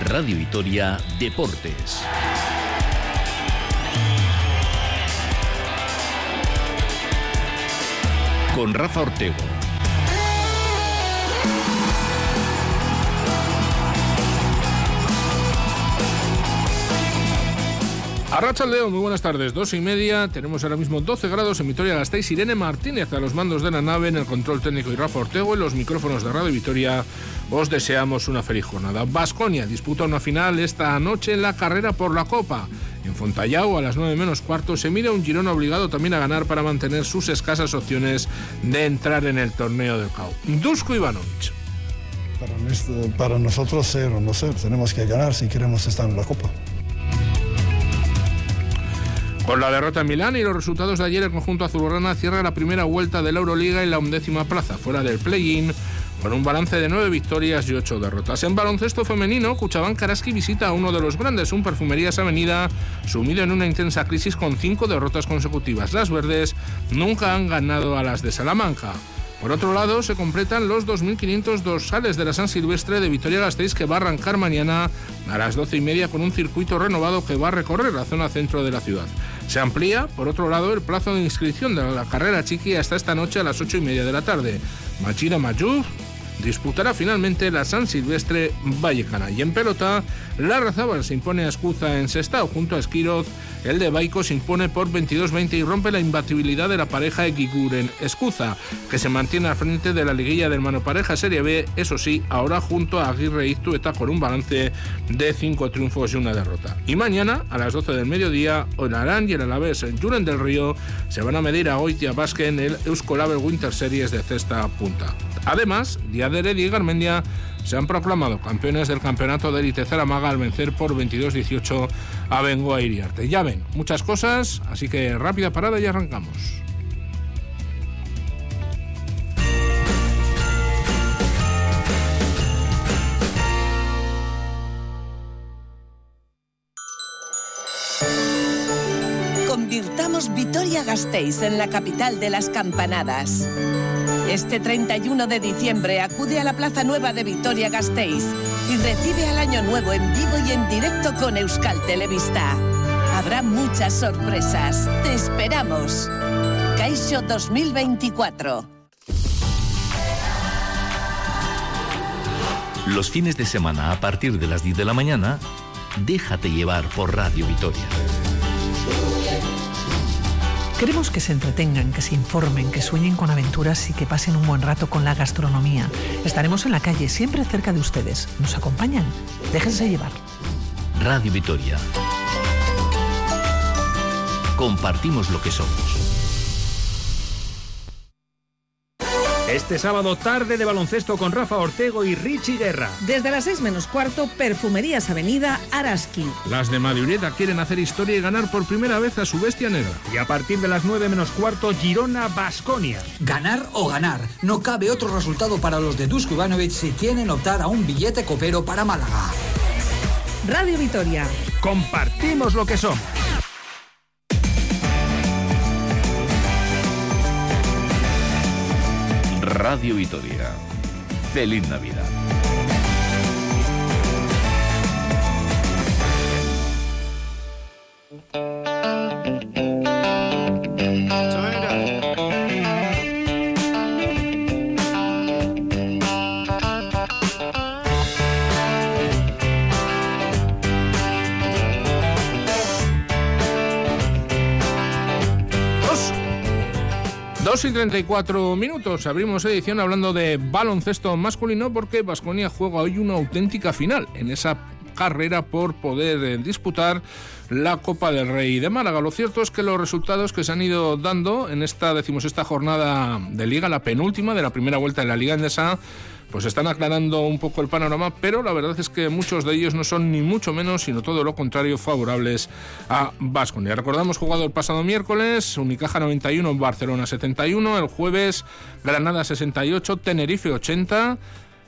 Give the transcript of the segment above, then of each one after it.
Radio Vitoria Deportes. Con Rafa Ortego. Arracha Leo, muy buenas tardes. Dos y media, tenemos ahora mismo 12 grados en Vitoria Gasteiz. Irene Martínez a los mandos de la nave en el control técnico y Rafa Ortego en los micrófonos de Radio Vitoria. Os deseamos una feliz jornada. Vasconia disputa una final esta noche en la carrera por la Copa. En Fontallao, a las 9 menos cuarto, se mira un Girona obligado también a ganar para mantener sus escasas opciones de entrar en el torneo del CAO. Dusko Ivanovic. Para, nosotros, cero, no sé, tenemos que ganar si queremos estar en la Copa. Con la derrota en Milán y los resultados de ayer, el conjunto azulgrana cierra la primera vuelta de la Euroliga en la undécima plaza, fuera del play-in, con un balance de nueve victorias y ocho derrotas. En baloncesto femenino, Cuchabán Karaski visita a uno de los grandes, un Perfumerías Avenida, sumido en una intensa crisis con cinco derrotas consecutivas. Las verdes nunca han ganado a las de Salamanca. Por otro lado, se completan los 2.500 dorsales de la San Silvestre de Vitoria-Gasteiz que va a arrancar mañana a las 12 y media con un circuito renovado que va a recorrer la zona centro de la ciudad. Se amplía, por otro lado, el plazo de inscripción de la carrera chiqui hasta esta noche a las 8 y media de la tarde. Machina Mayuz disputará finalmente la San Silvestre Vallecana. Y en pelota, la Razábal se impone a Escuza en Sestao junto a Esquiroz. El de Baico se impone por 22-20 y rompe la imbatibilidad de la pareja Eguiguren Escuza, que se mantiene al frente de la liguilla del Mano Pareja Serie B, eso sí, ahora junto a Aguirre Iztueta con un balance de 5 triunfos y una derrota. Y mañana, a las 12 del mediodía, Onarán y el Alavés en Juren del Río se van a medir a Oitia Basque en el Euskolabel Winter Series de cesta punta. Además, de Heredia y Garmendia se han proclamado campeones del campeonato de élite Zaramaga al vencer por 22-18 a Bengoa Iriarte. Ya ven, muchas cosas, así que rápida parada y arrancamos. Convirtamos Vitoria-Gasteiz en la capital de las campanadas. Este 31 de diciembre acude a la Plaza Nueva de Vitoria-Gasteiz y recibe al Año Nuevo en vivo y en directo con Euskal Televista. Habrá muchas sorpresas. Te esperamos. Caixo 2024. Los fines de semana a partir de las 10 de la mañana, déjate llevar por Radio Vitoria. Queremos que se entretengan, que se informen, que sueñen con aventuras y que pasen un buen rato con la gastronomía. Estaremos en la calle, siempre cerca de ustedes. ¿Nos acompañan? Déjense llevar. Radio Vitoria. Compartimos lo que somos. Este sábado tarde de baloncesto con Rafa Ortego y Richie Guerra. Desde las 6 menos cuarto, Perfumerías Avenida Araski. Las de Madureta quieren hacer historia y ganar por primera vez a su bestia negra. Y a partir de las 9 menos cuarto, Girona Basconia. Ganar o ganar. No cabe otro resultado para los de Dusko Ivanovic si quieren optar a un billete copero para Málaga. Radio Vitoria. Compartimos lo que somos. Radio Vitoria. Feliz Navidad. Dos y 34 minutos. Abrimos edición hablando de baloncesto masculino porque Vasconia juega hoy una auténtica final en esa carrera por poder eh, disputar la Copa del Rey de Málaga. Lo cierto es que los resultados que se han ido dando en esta decimosexta jornada de liga, la penúltima de la primera vuelta de la Liga Endesa, pues están aclarando un poco el panorama, pero la verdad es que muchos de ellos no son ni mucho menos, sino todo lo contrario, favorables a Vasconia. Recordamos jugado el pasado miércoles, Unicaja 91, Barcelona 71, el jueves Granada 68, Tenerife 80.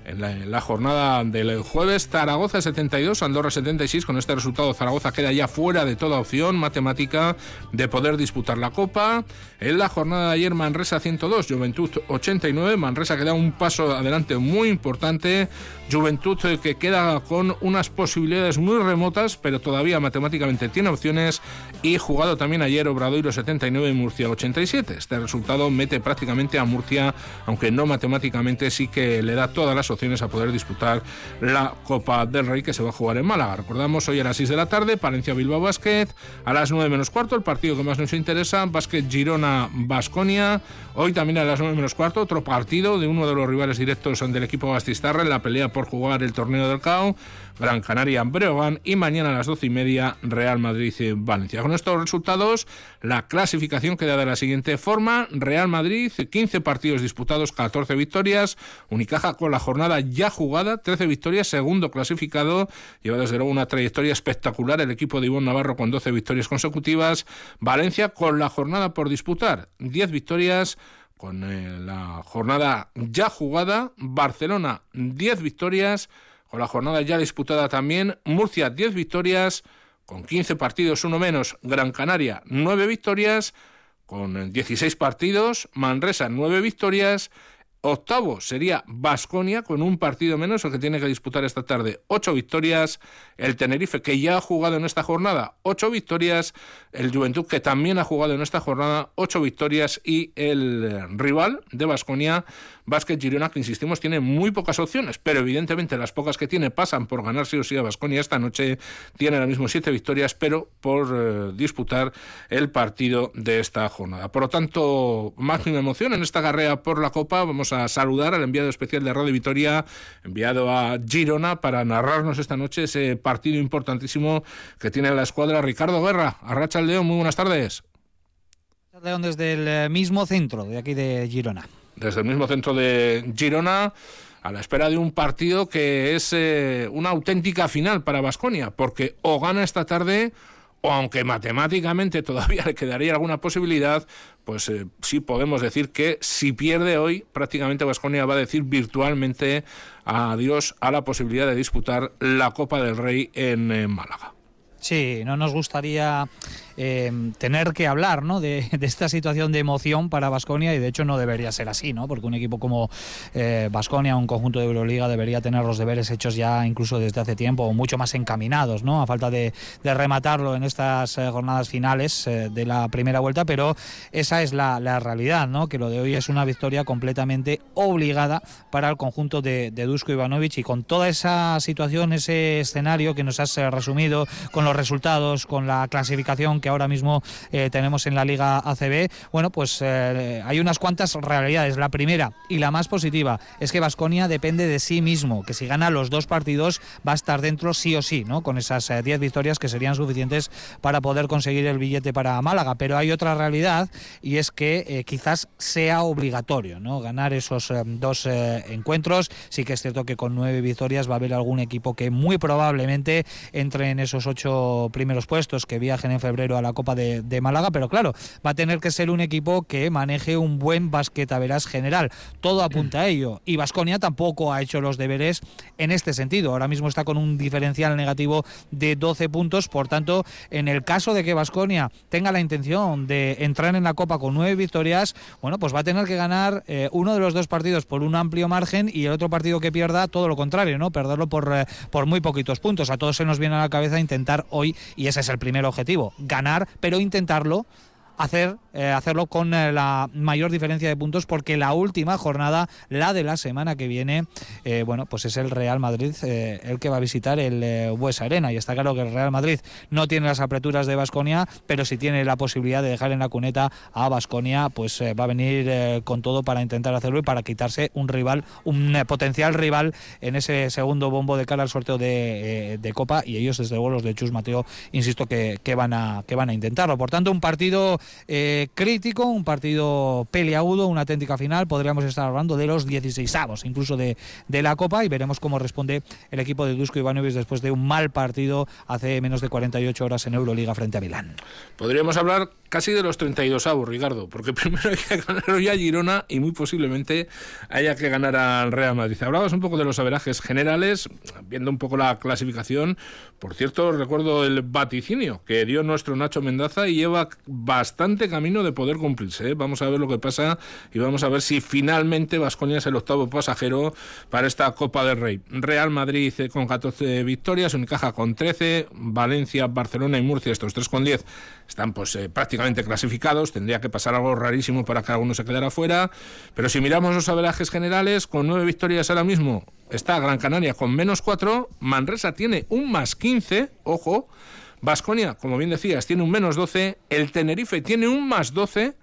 En la, jornada del jueves, Zaragoza 72, Andorra 76. Con este resultado, Zaragoza queda ya fuera de toda opción matemática de poder disputar la Copa. En la jornada de ayer, Manresa 102, Juventud 89. Manresa queda un paso adelante muy importante. Juventud eh, que queda con unas posibilidades muy remotas, pero todavía matemáticamente tiene opciones. Y jugado también ayer Obradoiro 79 y Murcia 87. Este resultado mete prácticamente a Murcia, aunque no matemáticamente, sí que le da todas las opciones a poder disputar la Copa del Rey que se va a jugar en Málaga. Recordamos hoy a las 6 de la tarde, Palencia Bilbao Basket, a las 9 menos cuarto, el partido que más nos interesa, Basket Girona Basconia. Hoy también a las 9 menos cuarto, otro partido de uno de los rivales directos del equipo Bastistarra en la pelea por jugar el torneo del CAO. Gran Canaria Breogán y mañana a las 12 y media Real Madrid Valencia. Con estos resultados, la clasificación queda de la siguiente forma: Real Madrid, 15 partidos disputados, 14 victorias, Unicaja con la jornada ya jugada, 13 victorias, segundo clasificado, lleva desde luego una trayectoria espectacular el equipo de Ivonne Navarro con 12 victorias consecutivas, Valencia con la jornada por disputar, 10 victorias, con eh, la jornada ya jugada, Barcelona 10 victorias, con la jornada ya disputada también. Murcia 10 victorias, con 15 partidos, uno menos. Gran Canaria 9 victorias, con 16 partidos. Manresa 9 victorias. Octavo sería Basconia con un partido menos, el que tiene que disputar esta tarde. Ocho victorias. El Tenerife, que ya ha jugado en esta jornada, ocho victorias. El Juventud, que también ha jugado en esta jornada, ocho victorias. Y el rival de Basconia, Vázquez Girona, que insistimos, tiene muy pocas opciones, pero evidentemente las pocas que tiene pasan por ganar sí o sí a Basconia. Esta noche tiene ahora mismo siete victorias, pero por eh, disputar el partido de esta jornada. Por lo tanto, máxima emoción en esta carrera por la Copa. Vamos a saludar al enviado especial de Radio Vitoria, enviado a Girona, para narrarnos esta noche ese partido importantísimo que tiene la escuadra Ricardo Guerra. Arracha León, muy buenas tardes. León desde el eh, mismo centro de aquí de Girona desde el mismo centro de Girona a la espera de un partido que es eh, una auténtica final para Basconia, porque o gana esta tarde o aunque matemáticamente todavía le quedaría alguna posibilidad, pues eh, sí podemos decir que si pierde hoy, prácticamente Basconia va a decir virtualmente adiós a la posibilidad de disputar la Copa del Rey en Málaga. Sí, no nos gustaría eh, tener que hablar ¿no? de, esta situación de emoción para Basconia y de hecho no debería ser así, ¿no? porque un equipo como Basconia, eh, un conjunto de Euroliga, debería tener los deberes hechos ya incluso desde hace tiempo mucho más encaminados, ¿no? a falta de, rematarlo en estas eh, jornadas finales de la primera vuelta, pero esa es la, realidad, ¿no? que lo de hoy es una victoria completamente obligada para el conjunto de, de Dusko Ivanovic y con toda esa situación, ese escenario que nos has resumido, con los resultados, con la clasificación que ahora mismo eh, tenemos en la Liga ACB, bueno, pues eh, hay unas cuantas realidades. La primera y la más positiva es que Vasconia depende de sí mismo, que si gana los dos partidos va a estar dentro sí o sí, ¿no? Con esas 10 eh, victorias que serían suficientes para poder conseguir el billete para Málaga. Pero hay otra realidad y es que quizás sea obligatorio, ¿no? Ganar esos dos encuentros. Sí que es cierto que con nueve victorias va a haber algún equipo que muy probablemente entre en esos ocho primeros puestos que viajen en febrero a la Copa de, Málaga, pero claro, va a tener que ser un equipo que maneje un buen basquetaveras general. Todo apunta a ello. Y Vasconia tampoco ha hecho los deberes en este sentido. Ahora mismo está con un diferencial negativo de 12 puntos. Por tanto, en el caso de que Vasconia tenga la intención de entrar en la Copa con nueve victorias, bueno, pues va a tener que ganar eh, uno de los dos partidos por un amplio margen y el otro partido que pierda todo lo contrario, ¿no? Perderlo por, eh, por muy poquitos puntos. A todos se nos viene a la cabeza intentar hoy, y ese es el primer objetivo, ganar pero intentarlo hacer, eh, hacerlo con eh, la mayor diferencia de puntos porque la última jornada, la de la semana que viene, eh, bueno, pues es el Real Madrid el que va a visitar el Buesa Arena y está claro que el Real Madrid no tiene las aperturas de Basconia, pero si tiene la posibilidad de dejar en la cuneta a Basconia, pues va a venir con todo para intentar hacerlo y para quitarse un rival, un potencial rival en ese segundo bombo de cara al sorteo de, Copa y ellos desde luego los de Chus Mateo, insisto que, que, van a, que van a intentarlo. Por tanto, un partido eh, crítico, un partido peleagudo, una auténtica final. Podríamos estar hablando de los 16 avos, incluso de, de, la Copa, y veremos cómo responde el equipo de Dusko Ivanovic después de un mal partido hace menos de 48 horas en Euroliga frente a Milán. Podríamos hablar casi de los 32 avos, Ricardo, porque primero hay que ganar hoy a Girona y muy posiblemente haya que ganar al Real Madrid. Hablabas un poco de los averajes generales, viendo un poco la clasificación. Por cierto, recuerdo el vaticinio que dio nuestro Nacho Mendaza y lleva bastante camino de poder cumplirse. ¿eh? Vamos a ver lo que pasa y vamos a ver si finalmente Vasconia es el octavo pasajero para esta Copa del Rey. Real Madrid eh, con 14 victorias, Unicaja con 13, Valencia, Barcelona y Murcia, estos tres con 10, están pues eh, prácticamente clasificados. Tendría que pasar algo rarísimo para que alguno se quedara fuera. Pero si miramos los averajes generales, con nueve victorias ahora mismo, está Gran Canaria con menos 4, Manresa tiene un más 15, ojo, Vasconia, como bien decías, tiene un menos 12, el Tenerife tiene un más 12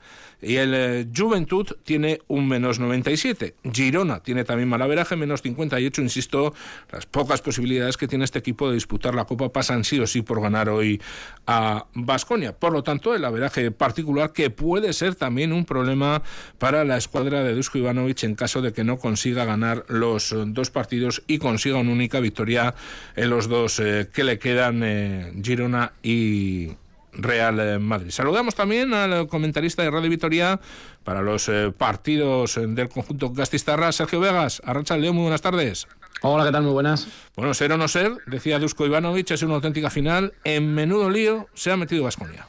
y el eh, Juventud tiene un menos 97. Girona tiene también malaveraje, menos 58. Insisto, las pocas posibilidades que tiene este equipo de disputar la Copa pasan sí o sí por ganar hoy a Basconia. Por lo tanto, el averaje particular que puede ser también un problema para la escuadra de Dusko Ivanovic en caso de que no consiga ganar los dos partidos y consiga una única victoria en los dos eh, que le quedan eh, Girona y Real Madrid. Saludamos también al comentarista de Radio Vitoria para los eh, partidos del conjunto Gastistarra, Sergio Vegas. Arracha León, muy buenas tardes. Hola, ¿qué tal? Muy buenas. Bueno, ser o no ser, decía Dusko Ivanovic, es una auténtica final. En menudo lío se ha metido Vasconia.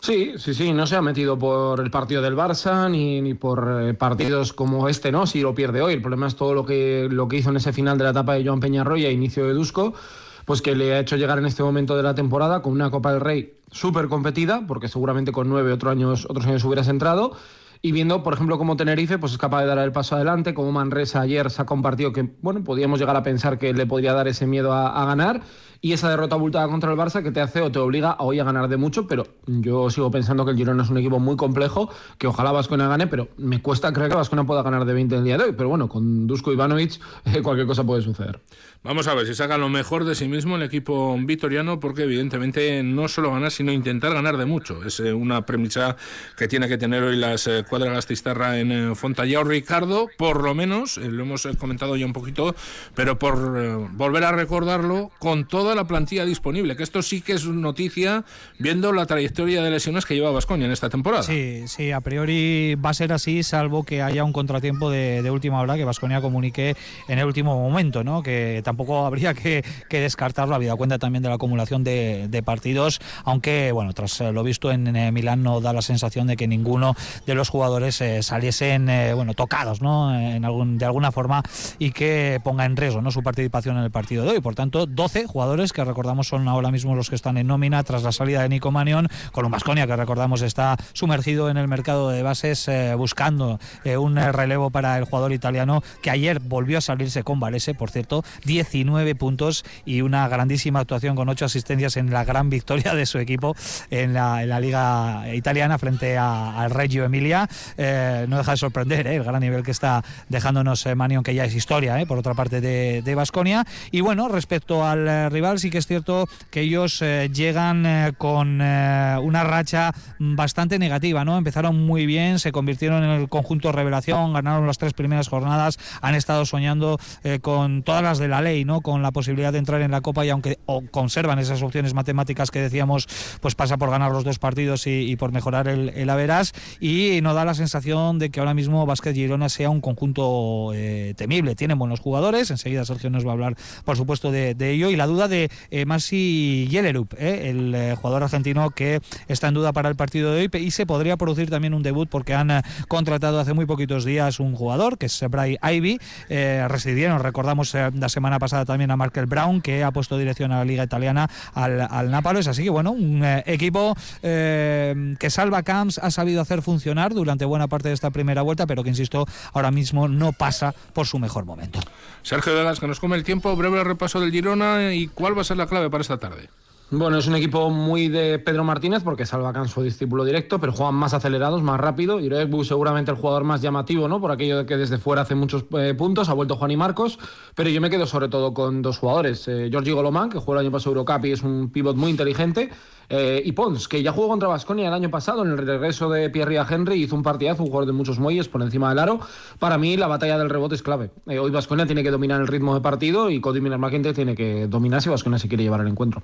Sí, sí, sí, no se ha metido por el partido del Barça ni, ni por eh, partidos como este, ¿no? Si lo pierde hoy. El problema es todo lo que, lo que hizo en ese final de la etapa de Joan Peñarroya, inicio de Dusko pues que le ha hecho llegar en este momento de la temporada con una Copa del Rey súper competida, porque seguramente con nueve otros años, otros años hubieras entrado, y viendo, por ejemplo, cómo Tenerife pues es capaz de dar el paso adelante, como Manresa ayer saca un partido que, bueno, podíamos llegar a pensar que le podría dar ese miedo a ganar, y esa derrota abultada contra el Barça que te hace o te obliga a hoy a ganar de mucho, pero yo sigo pensando que el Girona es un equipo muy complejo, que ojalá Vascona gane, pero me cuesta creer que Vascona pueda ganar de 20 el día de hoy, pero bueno, con Dusko Ivanovic eh, cualquier cosa puede suceder. Vamos a ver si saca lo mejor de sí mismo el equipo vitoriano, porque evidentemente no solo ganar, sino intentar ganar de mucho. Es eh, una premisa que tiene que tener hoy las eh, cuadras gastistarra en Fontallao. Ricardo, por lo menos, lo hemos comentado ya un poquito, pero por volver a recordarlo, con toda la plantilla disponible, que esto sí que es noticia, viendo la trayectoria de lesiones que lleva Vascoña en esta temporada. Sí, sí, a priori va a ser así, salvo que haya un contratiempo de, de última hora que Vasconia comunique en el último momento, ¿no? Que tampoco habría que, que descartarlo, habida cuenta también de la acumulación de, de, partidos, aunque bueno, tras lo visto en, en, Milán no da la sensación de que ninguno de los jugadores eh, saliesen eh, bueno, tocados ¿no? en algún, de alguna forma y que ponga en riesgo ¿no? su participación en el partido de hoy. Por tanto, 12 jugadores que recordamos son ahora mismo los que están en nómina tras la salida de Nico Manión, con Basconia que recordamos está sumergido en el mercado de bases eh, buscando eh, un relevo para el jugador italiano que ayer volvió a salirse con Valese, por cierto, 10 19 puntos y una grandísima actuación con 8 asistencias en la gran victoria de su equipo en la, en la Liga Italiana frente al Reggio Emilia. Eh, no deja de sorprender eh, el gran nivel que está dejándonos eh, Manion, que ya es historia, eh, por otra parte, de Basconia. y bueno, respecto al eh, rival, sí que es cierto que ellos eh, llegan con una racha bastante negativa, ¿no? Empezaron muy bien, se convirtieron en el conjunto revelación, ganaron las tres primeras jornadas, han estado soñando con todas las de la ley, ¿no? Con la posibilidad de entrar en la Copa y aunque o conservan esas opciones matemáticas que decíamos, pues pasa por ganar los dos partidos y, y por mejorar el, el Averas y no da la sensación de que ahora mismo Vázquez Girona sea un conjunto eh, temible. Tienen buenos jugadores, enseguida Sergio nos va a hablar, por supuesto, de, de ello y la duda de eh, Masi Yelerup, eh, el eh, jugador argentino que está en duda para el partido de hoy y se podría producir también un debut porque han contratado hace muy poquitos días un jugador que es Bray Ivy, eh, residieron, recordamos la semana pasada también a Markel Brown, que ha puesto dirección a la Liga Italiana al, al Nápoles. Así que, bueno, un equipo que Salva Camps ha sabido hacer funcionar durante buena parte de esta primera vuelta, pero que, insisto, ahora mismo no pasa por su mejor momento. Sergio Vegas, que nos come el tiempo, breve repaso del Girona y cuál va a ser la clave para esta tarde. Bueno, es un equipo muy de Pedro Martínez porque Salva su discípulo directo, pero juegan más acelerados, más rápido. Y seguramente el jugador más llamativo, ¿no? Por aquello de que desde fuera hace muchos eh, puntos, ha vuelto Juan y Marcos. Pero yo me quedo sobre todo con dos jugadores. Eh, Golomán, que jugó el año pasado Eurocup y es un pivot muy inteligente. Eh, y Pons, que ya jugó contra Vasconia el año pasado en el regreso de Pierre Henry, hizo un partidazo, un jugador de muchos muelles por encima del aro. Para mí la batalla del rebote es clave. hoy Vasconia tiene que dominar el ritmo de partido y Cody Miller tiene que dominar si Vasconia se quiere llevar el encuentro.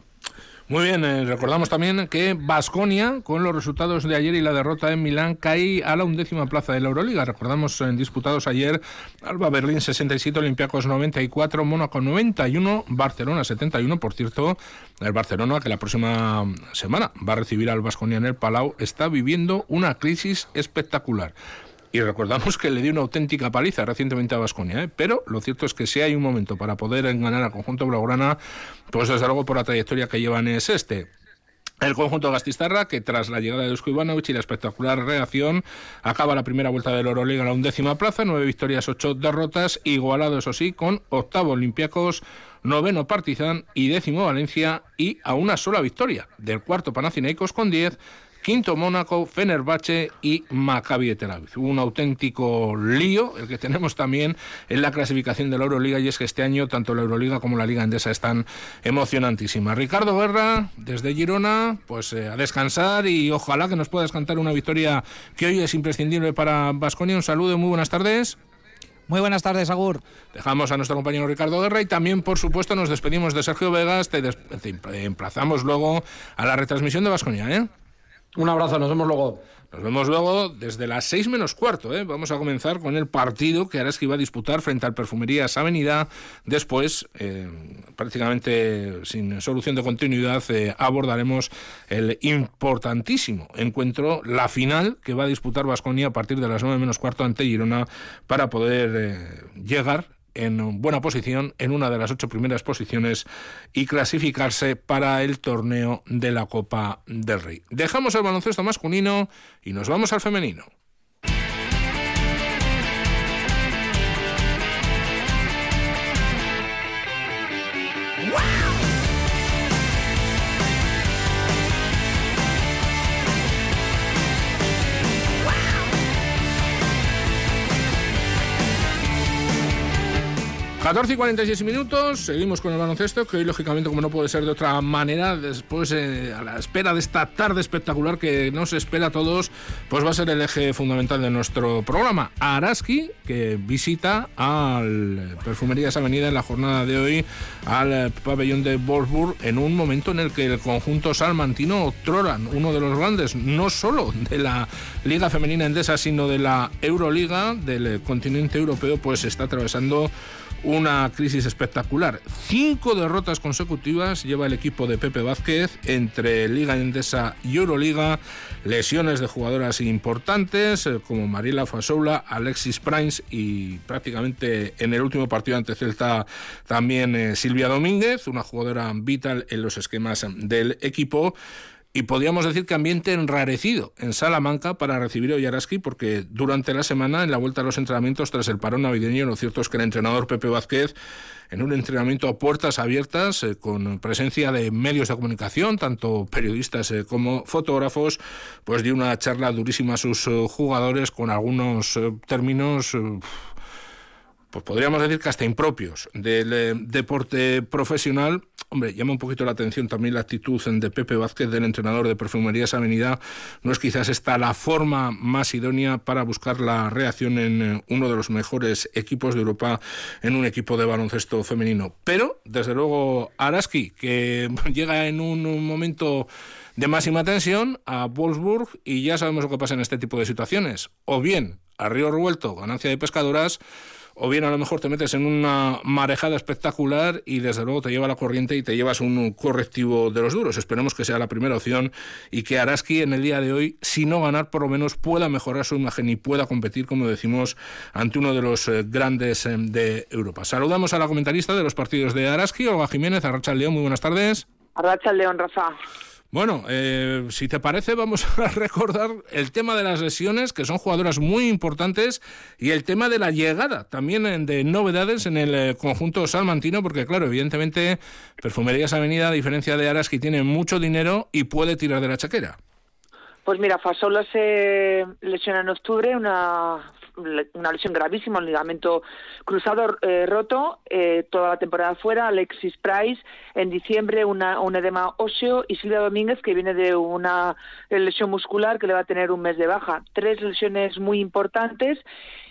Muy bien, eh, recordamos también que Basconia, con los resultados de ayer y la derrota en Milán, cae a la undécima plaza de la Euroliga. Recordamos en disputados ayer Alba Berlín 67, Olympiacos 94, Mónaco 91, Barcelona 71. Por cierto, el Barcelona, que la próxima semana va a recibir al Basconia en el Palau, está viviendo una crisis espectacular. Y recordamos que le dio una auténtica paliza recientemente a Vasconia, ¿eh? pero lo cierto es que si hay un momento para poder ganar al conjunto blaugrana, pues desde luego por la trayectoria que llevan es este. El conjunto Gastistarra, que tras la llegada de Dusko Ivanovic y la espectacular reacción, acaba la primera vuelta del Euroliga en la undécima plaza, nueve victorias, ocho derrotas, igualado eso sí, con octavo Olympiacos, noveno Partizan y décimo Valencia y a una sola victoria del cuarto Panathinaikos con diez quinto Mónaco, Fenerbahce y Maccabi de Tel Aviv. Un auténtico lío el que tenemos también en la clasificación de la Euroliga y es que este año tanto la Euroliga como la Liga Endesa están emocionantísimas. Ricardo Guerra, desde Girona, pues eh, a descansar y ojalá que nos puedas cantar una victoria que hoy es imprescindible para Vasconia. Un saludo y muy buenas tardes. Muy buenas tardes, Agur. Dejamos a nuestro compañero Ricardo Guerra y también, por supuesto, nos despedimos de Sergio Vegas. Te, te emplazamos luego a la retransmisión de Vasconia, ¿eh? Un abrazo, nos vemos luego. Nos vemos luego desde las seis menos cuarto. ¿eh? Vamos a comenzar con el partido que Araski va a disputar frente al Perfumerías Avenida. Después, eh, prácticamente sin solución de continuidad, eh, abordaremos el importantísimo encuentro, la final que va a disputar Vasconia a partir de las nueve menos cuarto ante Girona para poder eh, llegar en buena posición en una de las ocho primeras posiciones y clasificarse para el torneo de la Copa del Rey. Dejamos el baloncesto masculino y nos vamos al femenino. 14 y 46 minutos, seguimos con el baloncesto, que hoy lógicamente como no puede ser de otra manera, después eh, a la espera de esta tarde espectacular que nos espera a todos, pues va a ser el eje fundamental de nuestro programa. Araski, que visita al Perfumerías Avenida en la jornada de hoy al pabellón de Wolfsburg en un momento en el que el conjunto salmantino Troran, uno de los grandes, no solo de la Liga Femenina Endesa, sino de la Euroliga del continente europeo, pues está atravesando una crisis espectacular. Cinco derrotas consecutivas lleva el equipo de Pepe Vázquez entre Liga Endesa y Euroliga. Lesiones de jugadoras importantes eh, como Mariela Fasoula, Alexis Primes y prácticamente en el último partido ante Celta también eh, Silvia Domínguez, una jugadora vital en los esquemas del equipo y podríamos decir que ambiente enrarecido en Salamanca para recibir a Oyaraski porque durante la semana en la vuelta a los entrenamientos tras el parón navideño lo cierto es que el entrenador Pepe Vázquez en un entrenamiento a puertas abiertas eh, con presencia de medios de comunicación, tanto periodistas eh, como fotógrafos, pues dio una charla durísima a sus eh, jugadores con algunos términos pues podríamos decir que hasta impropios del deporte profesional. Hombre, llama un poquito la atención también la actitud de Pepe Vázquez, del entrenador de Perfumerías Avenida. No es quizás esta la forma más idónea para buscar la reacción en eh, uno de los mejores equipos de Europa, en un equipo de baloncesto femenino. Pero, desde luego, Araski, que llega en un momento de máxima tensión a Wolfsburg y ya sabemos lo que pasa en este tipo de situaciones. O bien, a río revuelto, ganancia de pescadoras, o bien a lo mejor te metes en una marejada espectacular y desde luego te lleva la corriente y te llevas un correctivo de los duros. Esperemos que sea la primera opción y que Araski en el día de hoy, si no ganar, por lo menos pueda mejorar su imagen y pueda competir, como decimos, ante uno de los eh, grandes eh, de Europa. Saludamos a la comentarista de los partidos de Araski, Olga Jiménez, Arracha León, muy buenas tardes. Arracha León, Rafa. Bueno, eh, si te parece, vamos a recordar el tema de las lesiones, que son jugadoras muy importantes, y el tema de la llegada también de novedades en el eh, conjunto salmantino, porque claro, evidentemente Perfumerías Avenida, a diferencia de Aras, que tiene mucho dinero y puede tirar de la chaquera. Pues mira, Fasola se lesiona en octubre, una una lesión gravísima, un ligamento cruzado eh, roto, eh, toda la temporada fuera, Alexis Price en diciembre una, un edema óseo. Y Silvia Domínguez que viene de una lesión muscular que le va a tener un mes de baja. Tres lesiones muy importantes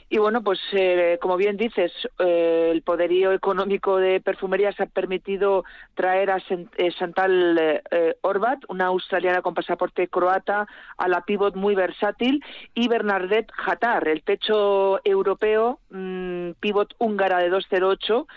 y bueno, pues eh, como bien dices, eh, el poderío económico de perfumerías ha permitido traer a eh, Chantal eh, Orbat, una australiana con pasaporte croata, a la pivot muy versátil, y Bernadette Hatar, el techo europeo, mmm, pivot húngara de 208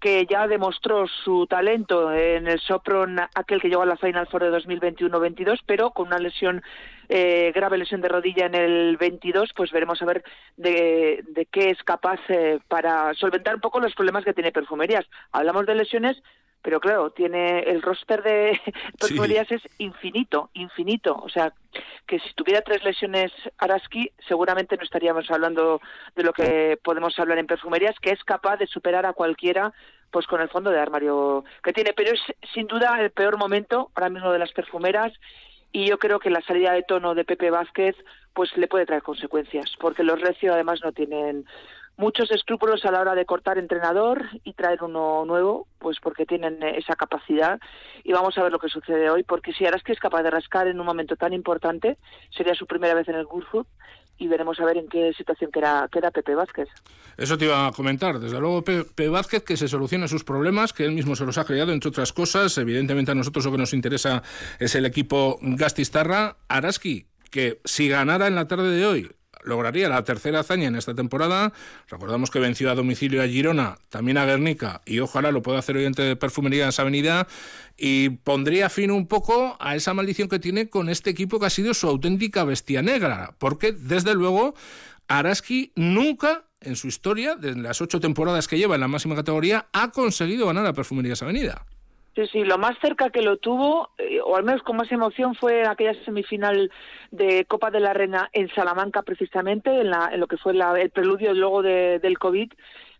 que ya demostró su talento en el Sopron, aquel que llegó a la Final Four de 2021-22, pero con una lesión, eh, grave lesión de rodilla en el 22, pues veremos a ver de, de qué es capaz eh, para solventar un poco los problemas que tiene Perfumerías. Hablamos de lesiones, pero claro, tiene el roster de perfumerías sí. es infinito, infinito. O sea, que si tuviera tres lesiones Araski, seguramente no estaríamos hablando de lo que podemos hablar en perfumerías, que es capaz de superar a cualquiera pues con el fondo de armario que tiene. Pero es sin duda el peor momento ahora mismo de las perfumeras y yo creo que la salida de tono de Pepe Vázquez pues le puede traer consecuencias, porque los Recio además no tienen muchos escrúpulos a la hora de cortar entrenador y traer uno nuevo, pues porque tienen esa capacidad. Y vamos a ver lo que sucede hoy, porque si Araski es capaz de rascar en un momento tan importante, sería su primera vez en el Gurfut y veremos a ver en qué situación queda, queda Pepe Vázquez. Eso te iba a comentar. Desde luego, Pepe Vázquez, que se solucione sus problemas, que él mismo se los ha creado, entre otras cosas. Evidentemente, a nosotros lo que nos interesa es el equipo Gastistarra. Araski, que si ganara en la tarde de hoy lograría la tercera hazaña en esta temporada. Recordamos que venció a domicilio a Girona, también a Guernica, y ojalá lo pueda hacer hoy entre Perfumerías Avenida, y pondría fin un poco a esa maldición que tiene con este equipo que ha sido su auténtica bestia negra, porque desde luego Araski nunca en su historia, de las ocho temporadas que lleva en la máxima categoría, ha conseguido ganar a Perfumerías Avenida. Sí, sí, lo más cerca que lo tuvo, eh, o al menos con más emoción, fue aquella semifinal de Copa de la Reina en Salamanca, precisamente, en, la, en lo que fue la, el preludio luego de, del COVID,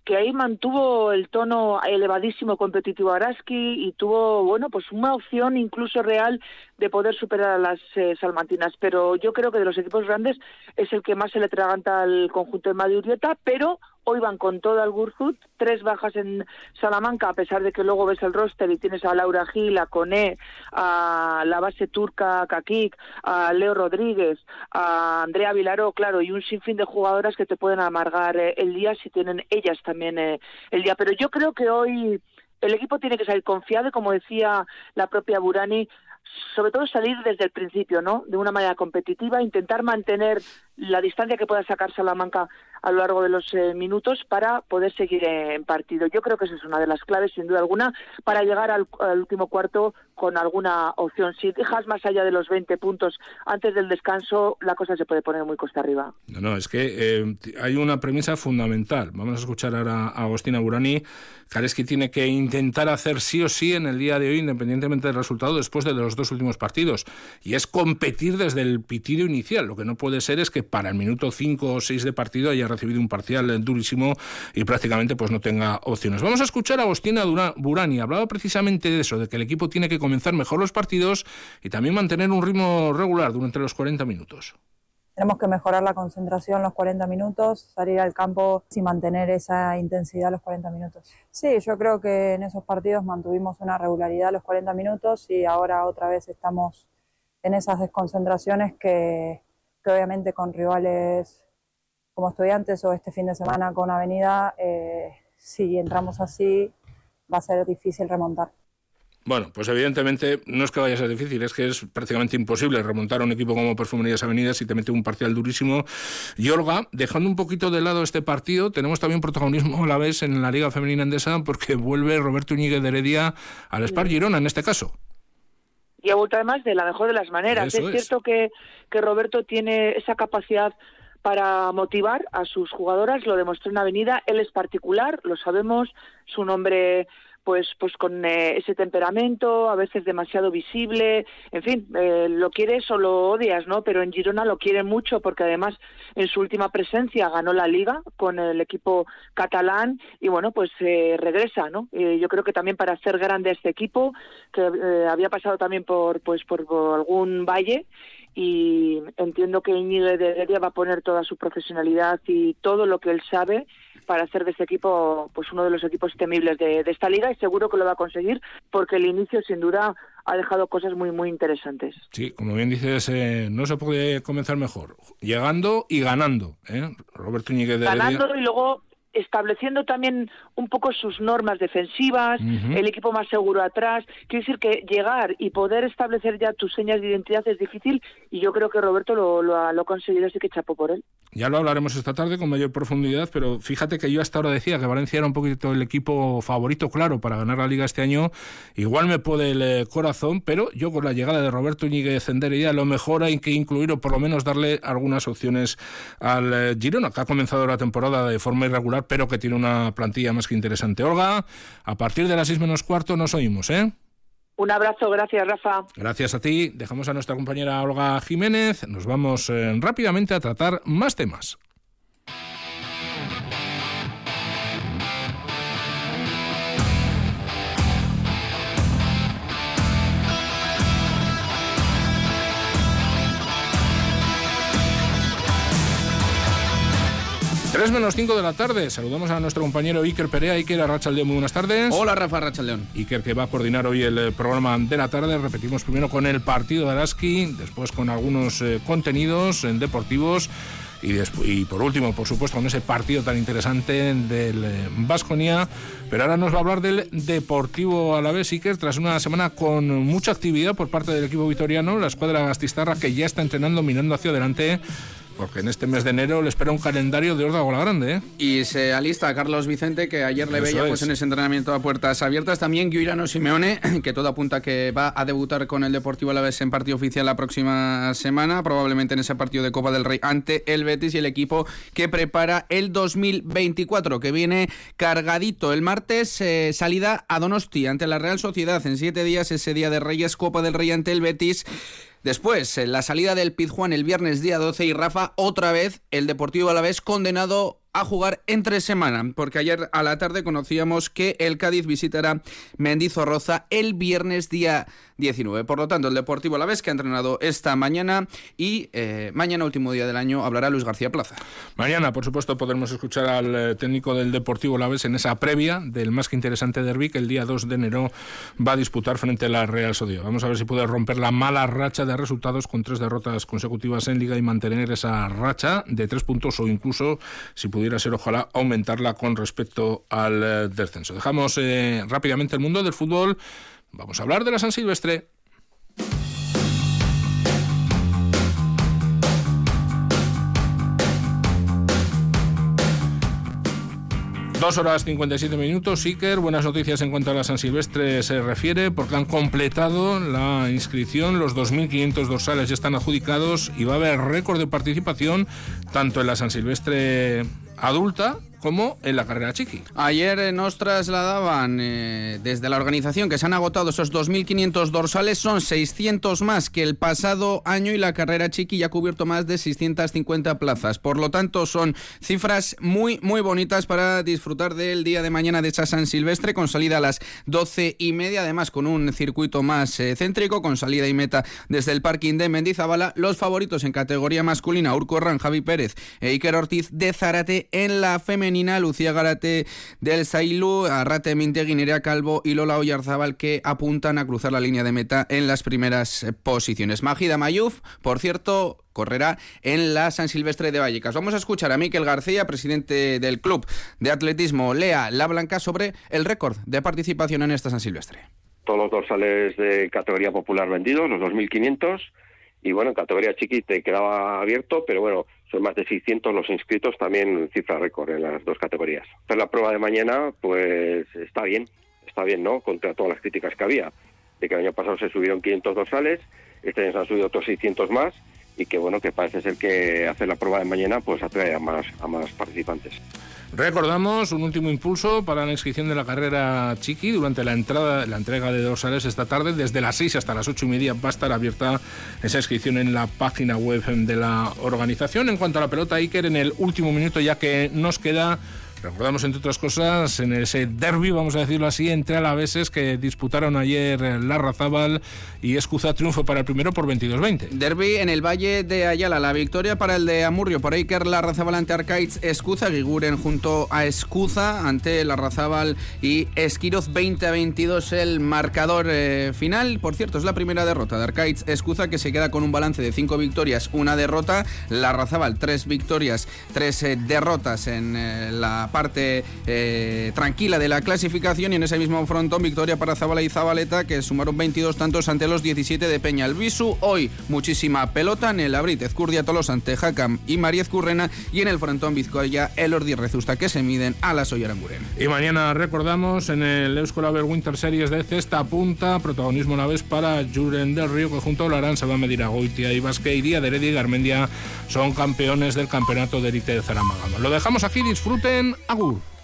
que ahí mantuvo el tono elevadísimo competitivo Araski y tuvo, bueno, pues una opción incluso real de poder superar a las eh, salmantinas. Pero yo creo que de los equipos grandes es el que más se le traganta al conjunto de Madurieta, pero hoy van con todo al Gurjut, tres bajas en Salamanca, a pesar de que luego ves el roster y tienes a Laura Gil, a Coné, a la base turca Kakik, a Leo Rodríguez, a Andrea Vilaró, claro, y un sinfín de jugadoras que te pueden amargar eh, el día si tienen ellas también eh, el día. Pero yo creo que hoy el equipo tiene que salir confiado, como decía la propia Burani, sobre todo salir desde el principio, ¿no? De una manera competitiva, intentar mantener la distancia que pueda sacar Salamanca a lo largo de los eh, minutos para poder seguir en partido. Yo creo que esa es una de las claves, sin duda alguna, para llegar al, último cuarto con alguna opción. Si dejas más allá de los 20 puntos antes del descanso, la cosa se puede poner muy costa arriba. No, no, es que eh, hay una premisa fundamental. Vamos a escuchar ahora a Agostina Burani. Kareski tiene que intentar hacer sí o sí en el día de hoy, independientemente del resultado, después de los dos últimos partidos. Y es competir desde el pitido inicial. Lo que no puede ser es que para el minuto 5 o 6 de partido haya recibido un parcial durísimo y prácticamente pues no tenga opciones. Vamos a escuchar a Agostina Burani. Hablaba precisamente de eso, de que el equipo tiene que comenzar mejor los partidos y también mantener un ritmo regular durante los 40 minutos. Tenemos que mejorar la concentración los 40 minutos, salir al campo sin mantener esa intensidad los 40 minutos. Sí, yo creo que en esos partidos mantuvimos una regularidad los 40 minutos y ahora otra vez estamos en esas desconcentraciones que, que obviamente con rivales como estudiantes o este fin de semana con Avenida, eh, si entramos así va a ser difícil remontar. Bueno, pues evidentemente no es que vaya a ser difícil, es que es prácticamente imposible remontar a un equipo como Perfumerías Avenidas si te mete un parcial durísimo. Y Olga, dejando un poquito de lado este partido, tenemos también protagonismo a la vez en la Liga Femenina Endesa porque vuelve Roberto Iñiguez de Heredia al Spar Girona en este caso. Y ha vuelto además de la mejor de las maneras. Eso es, es cierto que, que Roberto tiene esa capacidad para motivar a sus jugadoras, lo demostró en Avenida, él es particular, lo sabemos, su nombre pues pues con eh, ese temperamento, a veces demasiado visible, en fin, eh, lo quieres o lo odias, ¿no? Pero en Girona lo quieren mucho porque además en su última presencia ganó la Liga con el equipo catalán y bueno, pues eh, regresa, ¿no? yo creo que también para hacer grande este equipo que había pasado también por pues por, algún valle y entiendo que Íñigo de Heredia va a poner toda su profesionalidad y todo lo que él sabe para hacer de este equipo pues uno de los equipos temibles de, esta liga y seguro que lo va a conseguir porque el inicio sin duda ha dejado cosas muy muy interesantes. Sí, como bien dices, eh, no se puede comenzar mejor, llegando y ganando. ¿eh? Roberto Íñiguez de Ganando y luego estableciendo también un poco sus normas defensivas, el equipo más seguro atrás. Quiere decir que llegar y poder establecer ya tus señas de identidad es difícil y yo creo que Roberto lo, lo, ha, conseguido, así que chapo por él. Ya lo hablaremos esta tarde con mayor profundidad, pero fíjate que yo hasta ahora decía que Valencia era un poquito el equipo favorito, claro, para ganar la liga este año. Igual me puede el eh, corazón, pero yo con la llegada de Roberto Íñiguez ya lo mejor hay que incluir o por lo menos darle algunas opciones al eh, Girona, que ha comenzado la temporada de forma irregular pero que tiene una plantilla más que interesante. Olga, a partir de las seis menos cuarto nos oímos, ¿eh? Un abrazo, gracias Rafa. Gracias a ti. Dejamos a nuestra compañera Olga Jiménez. Nos vamos eh, rápidamente a tratar más temas. 3 menos 5 de la tarde. Saludamos a nuestro compañero Iker Perea. Iker Arrachaldeón, muy buenas tardes. Hola, Rafa Arrachaldeón. Iker, que va a coordinar hoy el eh, programa de la tarde. Repetimos primero con el partido de Araski, después con algunos eh, contenidos en deportivos. Y, y, por último, por supuesto, con ese partido tan interesante del Vasconia. Eh, Pero ahora nos va a hablar del Deportivo Alavés Iker, tras una semana con mucha actividad por parte del equipo vitoriano, la escuadra gastistarra que ya está entrenando, mirando hacia adelante porque en este mes de enero le espera un calendario de órdago la grande. ¿eh? Y se alista a Carlos Vicente, que ayer le veíamos en ese entrenamiento a puertas abiertas. También Guirano Simeone, que todo apunta que va a debutar con el Deportivo Alavés en partido oficial la próxima semana, probablemente en ese partido de Copa del Rey ante el Betis y el equipo que prepara el 2024, que viene cargadito. El martes, eh, salida a Donosti ante la Real Sociedad. En siete días, ese día de Reyes, Copa del Rey ante el Betis. Después, la salida del Pizjuán el viernes día 12 y Rafa, otra vez el Deportivo Alavés condenado a jugar entre semana, porque ayer a la tarde conocíamos que el Cádiz visitará Mendizorroza el viernes día 19. Por lo tanto, el Deportivo vez que ha entrenado esta mañana y eh, mañana, último día del año, hablará Luis García Plaza. Mañana, por supuesto, podremos escuchar al eh, técnico del Deportivo vez en esa previa del más que interesante derby que el día 2 de enero va a disputar frente a la Real Sociedad. Vamos a ver si puede romper la mala racha de resultados con tres derrotas consecutivas en Liga y mantener esa racha de tres puntos o incluso, si pudiera pudiera ser, ojalá, aumentarla con respecto al eh, descenso. Dejamos eh, rápidamente el mundo del fútbol. Vamos a hablar de la San Silvestre. Dos horas 57 minutos, Iker. Buenas noticias en cuanto a la San Silvestre se refiere, porque han completado la inscripción, los 2.500 dorsales ya están adjudicados y va a haber récord de participación tanto en la San Silvestre adulta como en la carrera chiqui. Ayer eh, nos trasladaban eh, desde la organización que se han agotado esos 2.500 dorsales, son 600 más que el pasado año y la carrera chiqui ya ha cubierto más de 650 plazas. Por lo tanto, son cifras muy, muy bonitas para disfrutar del día de mañana de esa San Silvestre, con salida a las 12 y media, además con un circuito más eh, céntrico, con salida y meta desde el parking de Mendizabala. Los favoritos en categoría masculina, Urco Herrán, Javi Pérez e Iker Ortiz de Zarate en la femenina Lucía Garate del Sailu, Arrate Mintegui, Nerea Calvo y Lola Oyarzábal que apuntan a cruzar la línea de meta en las primeras eh, posiciones. Magida Mayuf, por cierto, correrá en la San Silvestre de Vallecas. Vamos a escuchar a Miquel García, presidente del Club de Atletismo Lea La Blanca, sobre el récord de participación en esta San Silvestre. Todos los dorsales de categoría popular vendidos, los 2.500, y bueno, en categoría chiquita quedaba abierto, pero bueno, son más de 600 los inscritos, también cifra récord en las dos categorías. Pero la prueba de mañana, pues está bien, está bien, ¿no? Contra todas las críticas que había, de que el año pasado se subieron 500 dorsales, este año se han subido otros 600 más, y que bueno, que parece ser que hacer la prueba de mañana, pues atrae a más, a más participantes. Recordamos un último impulso para la inscripción de la carrera Chiqui durante la entrada, la entrega de dorsales esta tarde. Desde las 6 hasta las 8 y media va a estar abierta esa inscripción en la página web de la organización. En cuanto a la pelota Iker, en el último minuto ya que nos queda Recordamos, entre otras cosas, en ese derby, vamos a decirlo así, entre alaveses que disputaron ayer Larrazábal y Escuza triunfo para el primero por 22-20. Derby en el Valle de Ayala, la victoria para el de Amurrio por Iker Larrazábal ante Arcaiz Escuza, Guiguren junto a Escuza ante Larrazábal y Esquiroz 20 22 el marcador eh, final. Por cierto, es la primera derrota de Arcaiz Escuza que se queda con un balance de 5 victorias, una derrota. Larrazábal 3 victorias, 3 eh, derrotas en eh, la parte eh, tranquila de la clasificación y en ese mismo frontón victoria para Zabala y Zabaleta que sumaron 22 tantos ante los 17 de Peña Albisu. Hoy muchísima pelota en el Abrit Ezcurdia Tolos ante Jacam y Mariez Currena y en el frontón Vizcoya el Ordi Rezusta que se miden a la Soyaranguren. Y mañana recordamos en el Euskolaber Winter Series de cesta punta protagonismo una vez para Juren del Río que junto a Larán se va a medir a Goitia y Basque y Día de Heredia y Garmendia son campeones del campeonato de élite de Zaramagama. Lo dejamos aquí, disfruten Agur.